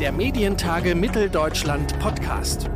Der Medientage Mitteldeutschland Podcast.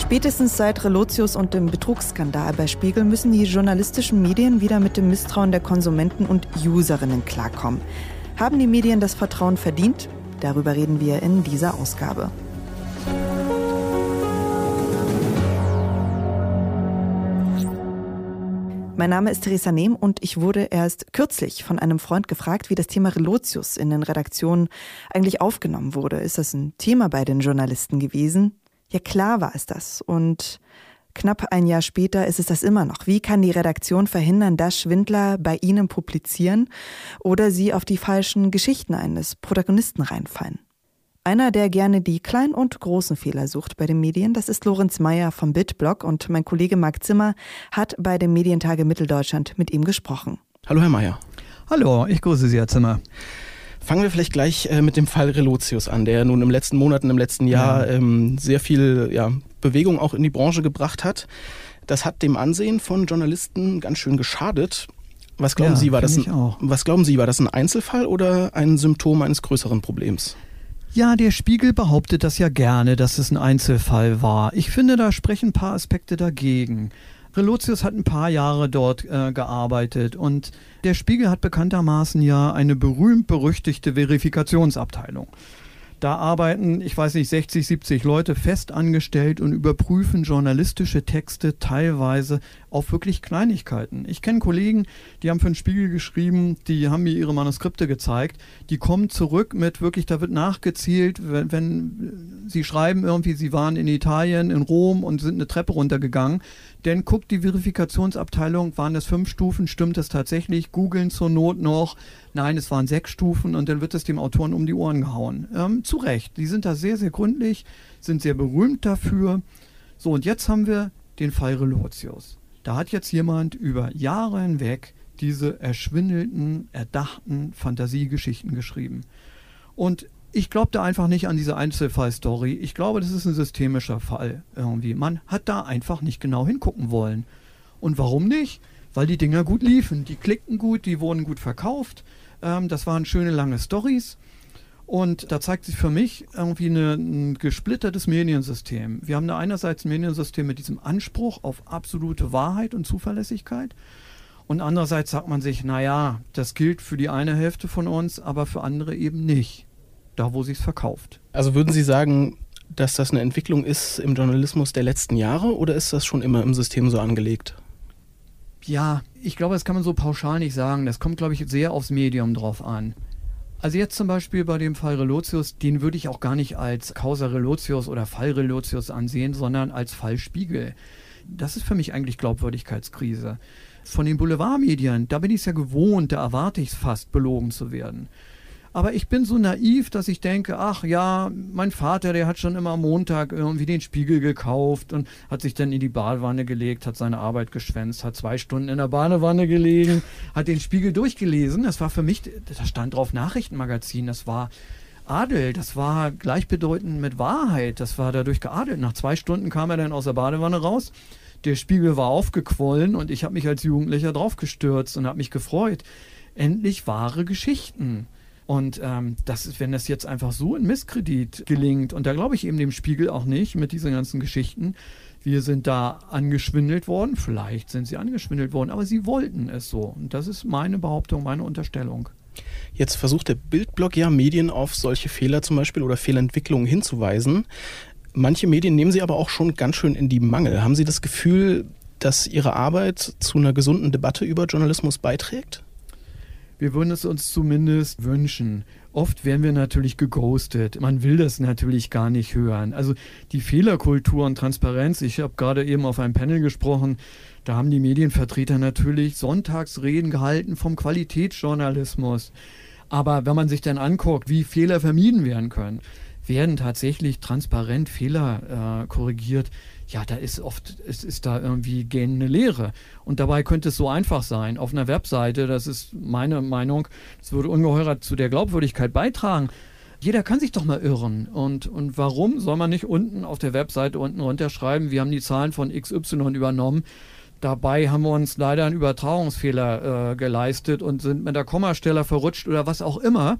Spätestens seit Relotius und dem Betrugsskandal bei Spiegel müssen die journalistischen Medien wieder mit dem Misstrauen der Konsumenten und Userinnen klarkommen. Haben die Medien das Vertrauen verdient? Darüber reden wir in dieser Ausgabe. Mein Name ist Theresa Nehm und ich wurde erst kürzlich von einem Freund gefragt, wie das Thema Relotius in den Redaktionen eigentlich aufgenommen wurde. Ist das ein Thema bei den Journalisten gewesen? Ja, klar war es das. Und knapp ein Jahr später ist es das immer noch. Wie kann die Redaktion verhindern, dass Schwindler bei ihnen publizieren oder sie auf die falschen Geschichten eines Protagonisten reinfallen? Einer, der gerne die kleinen und großen Fehler sucht bei den Medien, das ist Lorenz Meyer vom Bitblog und mein Kollege Marc Zimmer hat bei dem Medientage Mitteldeutschland mit ihm gesprochen. Hallo, Herr Meyer. Hallo, ich grüße Sie, Herr Zimmer. Fangen wir vielleicht gleich äh, mit dem Fall Relotius an, der nun im letzten Monat, im letzten Jahr ja. ähm, sehr viel ja, Bewegung auch in die Branche gebracht hat. Das hat dem Ansehen von Journalisten ganz schön geschadet. Was glauben ja, Sie, war das ein, was glauben Sie, war das ein Einzelfall oder ein Symptom eines größeren Problems? Ja, der Spiegel behauptet das ja gerne, dass es ein Einzelfall war. Ich finde, da sprechen ein paar Aspekte dagegen. Relotius hat ein paar Jahre dort äh, gearbeitet und der Spiegel hat bekanntermaßen ja eine berühmt-berüchtigte Verifikationsabteilung. Da arbeiten, ich weiß nicht, 60, 70 Leute fest angestellt und überprüfen journalistische Texte teilweise auf wirklich Kleinigkeiten. Ich kenne Kollegen, die haben für den Spiegel geschrieben, die haben mir ihre Manuskripte gezeigt, die kommen zurück mit wirklich, da wird nachgezielt, wenn, wenn sie schreiben irgendwie, sie waren in Italien, in Rom und sind eine Treppe runtergegangen, denn guckt die Verifikationsabteilung, waren das fünf Stufen, stimmt das tatsächlich, googeln zur Not noch, nein, es waren sechs Stufen und dann wird es dem Autoren um die Ohren gehauen. Ähm, zu Recht, die sind da sehr, sehr gründlich, sind sehr berühmt dafür. So, und jetzt haben wir den Fall Relotius. Da hat jetzt jemand über Jahre hinweg diese erschwindelten, erdachten Fantasiegeschichten geschrieben. Und ich glaube da einfach nicht an diese Einzelfallstory. Ich glaube, das ist ein systemischer Fall irgendwie. Man hat da einfach nicht genau hingucken wollen. Und warum nicht? Weil die Dinger gut liefen. Die klickten gut, die wurden gut verkauft. Ähm, das waren schöne lange Stories. Und da zeigt sich für mich irgendwie eine, ein gesplittertes Mediensystem. Wir haben da einerseits ein Mediensystem mit diesem Anspruch auf absolute Wahrheit und Zuverlässigkeit. Und andererseits sagt man sich, naja, das gilt für die eine Hälfte von uns, aber für andere eben nicht. Da, wo sich es verkauft. Also würden Sie sagen, dass das eine Entwicklung ist im Journalismus der letzten Jahre oder ist das schon immer im System so angelegt? Ja, ich glaube, das kann man so pauschal nicht sagen. Das kommt, glaube ich, sehr aufs Medium drauf an. Also jetzt zum Beispiel bei dem Fall Relotius, den würde ich auch gar nicht als Causa Relotius oder Fall Relotius ansehen, sondern als Fall Spiegel. Das ist für mich eigentlich Glaubwürdigkeitskrise. Von den Boulevardmedien, da bin ich es ja gewohnt, da erwarte ich es fast, belogen zu werden. Aber ich bin so naiv, dass ich denke, ach ja, mein Vater, der hat schon immer am Montag irgendwie den Spiegel gekauft und hat sich dann in die Badewanne gelegt, hat seine Arbeit geschwänzt, hat zwei Stunden in der Badewanne gelegen, hat den Spiegel durchgelesen. Das war für mich, da stand drauf Nachrichtenmagazin, das war Adel, das war gleichbedeutend mit Wahrheit, das war dadurch geadelt. Nach zwei Stunden kam er dann aus der Badewanne raus der Spiegel war aufgequollen und ich habe mich als Jugendlicher draufgestürzt und habe mich gefreut. Endlich wahre Geschichten. Und ähm, das wenn das jetzt einfach so in Misskredit gelingt, und da glaube ich eben dem Spiegel auch nicht mit diesen ganzen Geschichten, wir sind da angeschwindelt worden, vielleicht sind sie angeschwindelt worden, aber sie wollten es so. Und das ist meine Behauptung, meine Unterstellung. Jetzt versucht der Bildblog ja Medien auf solche Fehler zum Beispiel oder Fehlentwicklungen hinzuweisen. Manche Medien nehmen sie aber auch schon ganz schön in die Mangel. Haben Sie das Gefühl, dass Ihre Arbeit zu einer gesunden Debatte über Journalismus beiträgt? Wir würden es uns zumindest wünschen. Oft werden wir natürlich geghostet. Man will das natürlich gar nicht hören. Also die Fehlerkultur und Transparenz, ich habe gerade eben auf einem Panel gesprochen, da haben die Medienvertreter natürlich Sonntagsreden gehalten vom Qualitätsjournalismus. Aber wenn man sich dann anguckt, wie Fehler vermieden werden können, werden tatsächlich transparent Fehler äh, korrigiert, ja, da ist oft, es ist da irgendwie gähnende Lehre. Und dabei könnte es so einfach sein. Auf einer Webseite, das ist meine Meinung, das würde ungeheuer zu der Glaubwürdigkeit beitragen. Jeder kann sich doch mal irren. Und, und warum soll man nicht unten auf der Webseite unten runterschreiben, wir haben die Zahlen von XY übernommen? Dabei haben wir uns leider einen Übertragungsfehler äh, geleistet und sind mit der Kommastelle verrutscht oder was auch immer.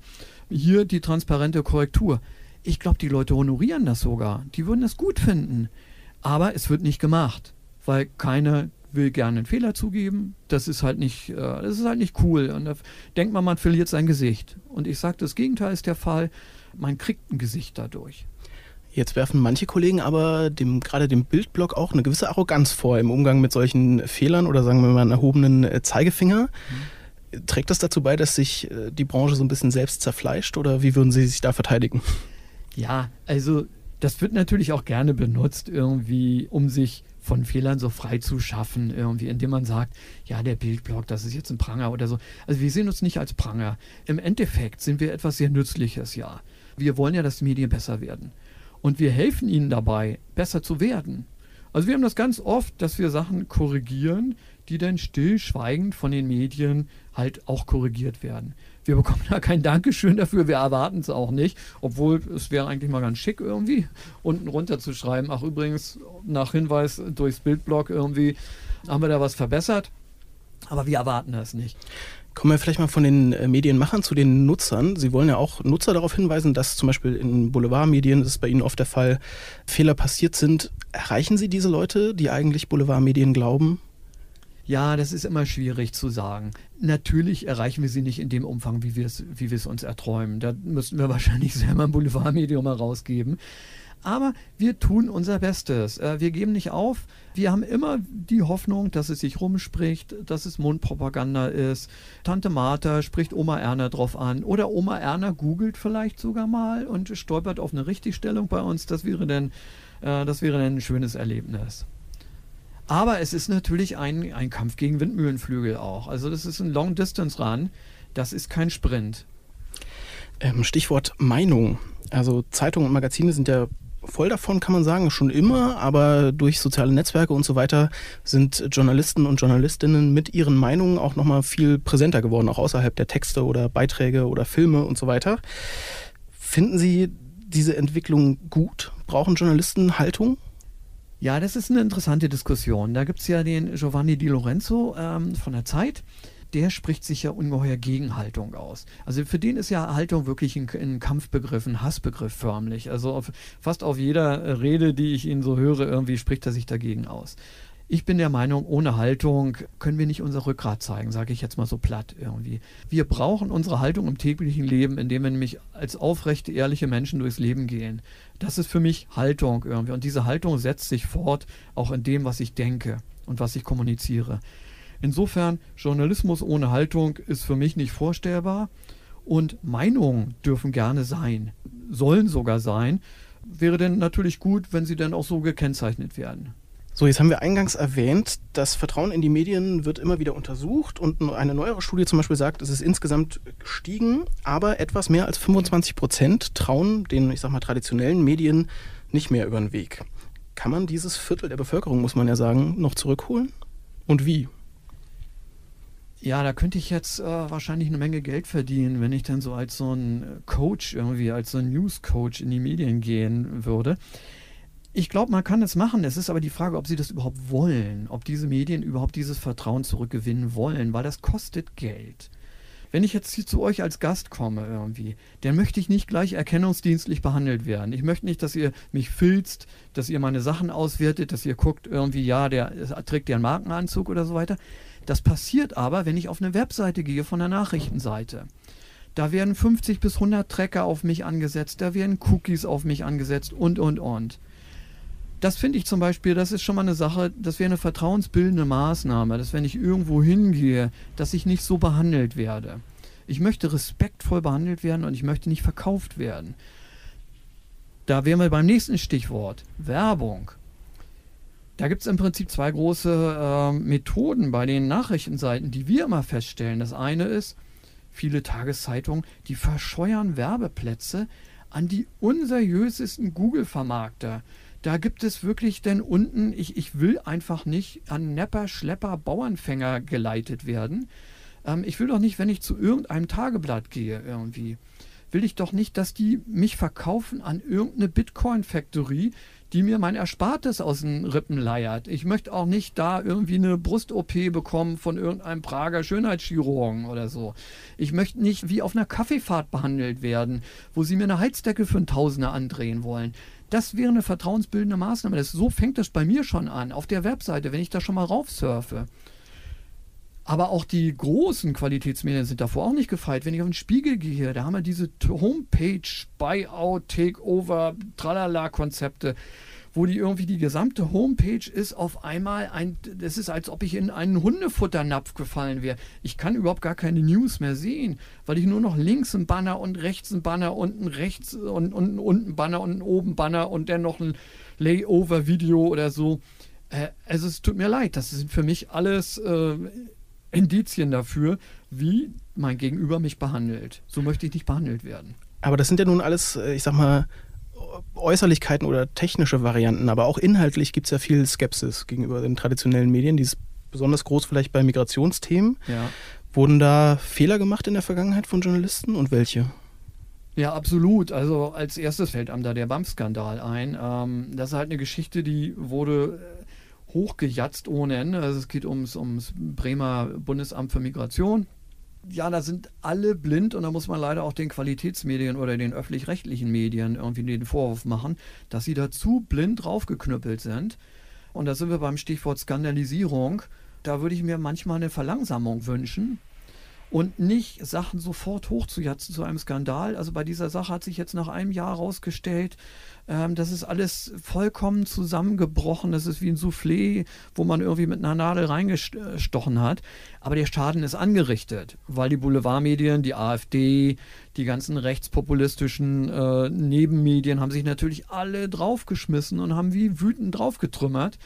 Hier die transparente Korrektur. Ich glaube, die Leute honorieren das sogar. Die würden es gut finden. Aber es wird nicht gemacht, weil keiner will gerne einen Fehler zugeben. Das ist halt nicht, äh, das ist halt nicht cool. Und da denkt man, man verliert sein Gesicht. Und ich sage, das Gegenteil ist der Fall. Man kriegt ein Gesicht dadurch. Jetzt werfen manche Kollegen aber dem, gerade dem Bildblock auch eine gewisse Arroganz vor im Umgang mit solchen Fehlern oder sagen wir mal einen erhobenen äh, Zeigefinger. Mhm. Trägt das dazu bei, dass sich äh, die Branche so ein bisschen selbst zerfleischt oder wie würden Sie sich da verteidigen? Ja, also das wird natürlich auch gerne benutzt, irgendwie, um sich von Fehlern so frei zu schaffen, irgendwie, indem man sagt, ja, der Bildblock, das ist jetzt ein Pranger oder so. Also wir sehen uns nicht als Pranger. Im Endeffekt sind wir etwas sehr Nützliches, ja. Wir wollen ja, dass die Medien besser werden. Und wir helfen ihnen dabei, besser zu werden. Also wir haben das ganz oft, dass wir Sachen korrigieren, die dann stillschweigend von den Medien halt auch korrigiert werden. Wir bekommen da kein Dankeschön dafür, wir erwarten es auch nicht, obwohl es wäre eigentlich mal ganz schick irgendwie, unten runter zu schreiben, ach übrigens, nach Hinweis durchs Bildblog irgendwie haben wir da was verbessert, aber wir erwarten das nicht. Kommen wir vielleicht mal von den äh, Medienmachern zu den Nutzern. Sie wollen ja auch Nutzer darauf hinweisen, dass zum Beispiel in Boulevardmedien, das ist bei Ihnen oft der Fall, Fehler passiert sind. Erreichen Sie diese Leute, die eigentlich Boulevardmedien glauben? Ja, das ist immer schwierig zu sagen. Natürlich erreichen wir sie nicht in dem Umfang, wie wir es, wie wir es uns erträumen. Da müssten wir wahrscheinlich selber ein Boulevardmedium mal rausgeben. Aber wir tun unser Bestes. Äh, wir geben nicht auf. Wir haben immer die Hoffnung, dass es sich rumspricht, dass es Mundpropaganda ist. Tante Martha spricht Oma Erna drauf an. Oder Oma Erna googelt vielleicht sogar mal und stolpert auf eine Richtigstellung bei uns. Das wäre dann, äh, das wäre dann ein schönes Erlebnis. Aber es ist natürlich ein, ein Kampf gegen Windmühlenflügel auch. Also das ist ein Long-Distance-Run. Das ist kein Sprint. Ähm, Stichwort Meinung. Also Zeitungen und Magazine sind ja voll davon, kann man sagen, schon immer, aber durch soziale Netzwerke und so weiter sind Journalisten und Journalistinnen mit ihren Meinungen auch nochmal viel präsenter geworden, auch außerhalb der Texte oder Beiträge oder Filme und so weiter. Finden Sie diese Entwicklung gut? Brauchen Journalisten Haltung? Ja, das ist eine interessante Diskussion. Da gibt es ja den Giovanni Di Lorenzo ähm, von der Zeit. Der spricht sich ja ungeheuer gegen Haltung aus. Also für den ist ja Haltung wirklich ein, ein Kampfbegriff, ein Hassbegriff förmlich. Also auf, fast auf jeder Rede, die ich ihn so höre, irgendwie spricht er sich dagegen aus. Ich bin der Meinung, ohne Haltung können wir nicht unser Rückgrat zeigen, sage ich jetzt mal so platt irgendwie. Wir brauchen unsere Haltung im täglichen Leben, indem wir nämlich als aufrechte, ehrliche Menschen durchs Leben gehen. Das ist für mich Haltung irgendwie. Und diese Haltung setzt sich fort, auch in dem, was ich denke und was ich kommuniziere. Insofern, Journalismus ohne Haltung ist für mich nicht vorstellbar. Und Meinungen dürfen gerne sein, sollen sogar sein. Wäre denn natürlich gut, wenn sie dann auch so gekennzeichnet werden. So, jetzt haben wir eingangs erwähnt, das Vertrauen in die Medien wird immer wieder untersucht und eine neuere Studie zum Beispiel sagt, es ist insgesamt gestiegen, aber etwas mehr als 25 Prozent trauen den, ich sag mal, traditionellen Medien nicht mehr über den Weg. Kann man dieses Viertel der Bevölkerung, muss man ja sagen, noch zurückholen? Und wie? Ja, da könnte ich jetzt äh, wahrscheinlich eine Menge Geld verdienen, wenn ich dann so als so ein Coach irgendwie, als so ein News-Coach in die Medien gehen würde. Ich glaube, man kann es machen. Es ist aber die Frage, ob sie das überhaupt wollen, ob diese Medien überhaupt dieses Vertrauen zurückgewinnen wollen, weil das kostet Geld. Wenn ich jetzt zu euch als Gast komme irgendwie, dann möchte ich nicht gleich erkennungsdienstlich behandelt werden. Ich möchte nicht, dass ihr mich filzt, dass ihr meine Sachen auswertet, dass ihr guckt irgendwie, ja, der trägt einen Markenanzug oder so weiter. Das passiert aber, wenn ich auf eine Webseite gehe von der Nachrichtenseite. Da werden 50 bis 100 Tracker auf mich angesetzt, da werden Cookies auf mich angesetzt und, und, und das finde ich zum Beispiel, das ist schon mal eine Sache, das wäre eine vertrauensbildende Maßnahme, dass wenn ich irgendwo hingehe, dass ich nicht so behandelt werde. Ich möchte respektvoll behandelt werden und ich möchte nicht verkauft werden. Da wären wir beim nächsten Stichwort, Werbung. Da gibt es im Prinzip zwei große äh, Methoden bei den Nachrichtenseiten, die wir immer feststellen. Das eine ist, viele Tageszeitungen, die verscheuern Werbeplätze an die unseriösesten Google-Vermarkter. Da gibt es wirklich denn unten, ich, ich will einfach nicht an Nepper, Schlepper, Bauernfänger geleitet werden. Ähm, ich will doch nicht, wenn ich zu irgendeinem Tageblatt gehe irgendwie, will ich doch nicht, dass die mich verkaufen an irgendeine Bitcoin-Factory, die mir mein Erspartes aus den Rippen leiert. Ich möchte auch nicht da irgendwie eine Brust-OP bekommen von irgendeinem Prager Schönheitschirurgen oder so. Ich möchte nicht wie auf einer Kaffeefahrt behandelt werden, wo sie mir eine Heizdecke für einen Tausender andrehen wollen. Das wäre eine vertrauensbildende Maßnahme. Das, so fängt das bei mir schon an, auf der Webseite, wenn ich da schon mal raufsurfe. Aber auch die großen Qualitätsmedien sind davor auch nicht gefeit. Wenn ich auf den Spiegel gehe, da haben wir diese Homepage, Buyout, Takeover, Tralala-Konzepte, wo die irgendwie die gesamte Homepage ist auf einmal ein, das ist, als ob ich in einen Hundefutternapf gefallen wäre. Ich kann überhaupt gar keine News mehr sehen, weil ich nur noch links ein Banner und rechts ein Banner, unten rechts und, und unten Banner und oben Banner und dann noch ein Layover-Video oder so. Äh, also es tut mir leid, das sind für mich alles äh, Indizien dafür, wie mein Gegenüber mich behandelt. So möchte ich nicht behandelt werden. Aber das sind ja nun alles, äh, ich sag mal, Äußerlichkeiten oder technische Varianten, aber auch inhaltlich gibt es ja viel Skepsis gegenüber den traditionellen Medien. Die ist besonders groß vielleicht bei Migrationsthemen. Ja. Wurden da Fehler gemacht in der Vergangenheit von Journalisten und welche? Ja, absolut. Also als erstes fällt einem da der BAM-Skandal ein. Ähm, das ist halt eine Geschichte, die wurde hochgejatzt ohne Ende. Also es geht ums, ums Bremer Bundesamt für Migration. Ja, da sind alle blind und da muss man leider auch den Qualitätsmedien oder den öffentlich-rechtlichen Medien irgendwie den Vorwurf machen, dass sie dazu blind draufgeknüppelt sind. Und da sind wir beim Stichwort Skandalisierung. Da würde ich mir manchmal eine Verlangsamung wünschen und nicht Sachen sofort hochzujatzen zu einem Skandal. Also bei dieser Sache hat sich jetzt nach einem Jahr herausgestellt, ähm, das ist alles vollkommen zusammengebrochen. Das ist wie ein Soufflé, wo man irgendwie mit einer Nadel reingestochen hat. Aber der Schaden ist angerichtet, weil die Boulevardmedien, die AfD, die ganzen rechtspopulistischen äh, Nebenmedien haben sich natürlich alle draufgeschmissen und haben wie wütend draufgetrümmert.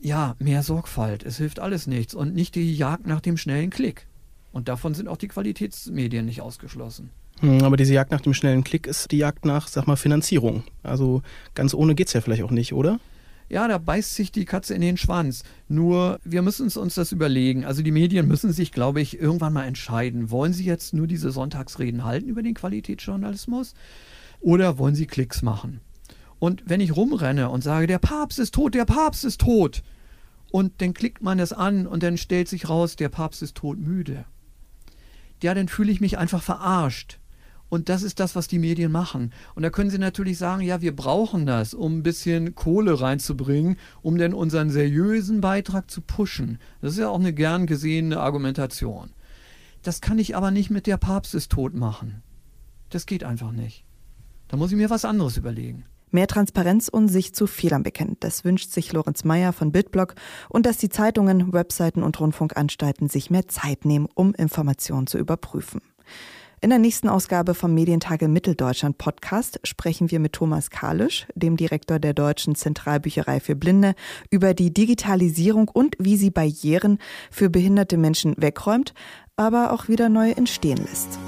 Ja, mehr Sorgfalt. Es hilft alles nichts. Und nicht die Jagd nach dem schnellen Klick. Und davon sind auch die Qualitätsmedien nicht ausgeschlossen. Hm, aber diese Jagd nach dem schnellen Klick ist die Jagd nach, sag mal, Finanzierung. Also ganz ohne geht es ja vielleicht auch nicht, oder? Ja, da beißt sich die Katze in den Schwanz. Nur, wir müssen uns das überlegen. Also die Medien müssen sich, glaube ich, irgendwann mal entscheiden. Wollen sie jetzt nur diese Sonntagsreden halten über den Qualitätsjournalismus? Oder wollen sie Klicks machen? Und wenn ich rumrenne und sage, der Papst ist tot, der Papst ist tot, und dann klickt man es an und dann stellt sich raus, der Papst ist todmüde ja, dann fühle ich mich einfach verarscht. Und das ist das, was die Medien machen. Und da können sie natürlich sagen, ja, wir brauchen das, um ein bisschen Kohle reinzubringen, um denn unseren seriösen Beitrag zu pushen. Das ist ja auch eine gern gesehene Argumentation. Das kann ich aber nicht mit der Papst ist tot machen. Das geht einfach nicht. Da muss ich mir was anderes überlegen. Mehr Transparenz und sich zu Fehlern bekennen. Das wünscht sich Lorenz Mayer von Bildblock und dass die Zeitungen, Webseiten und Rundfunkanstalten sich mehr Zeit nehmen, um Informationen zu überprüfen. In der nächsten Ausgabe vom Medientage Mitteldeutschland Podcast sprechen wir mit Thomas Kalisch, dem Direktor der Deutschen Zentralbücherei für Blinde, über die Digitalisierung und wie sie Barrieren für behinderte Menschen wegräumt, aber auch wieder neue entstehen lässt.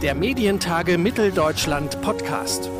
Der Medientage Mitteldeutschland Podcast.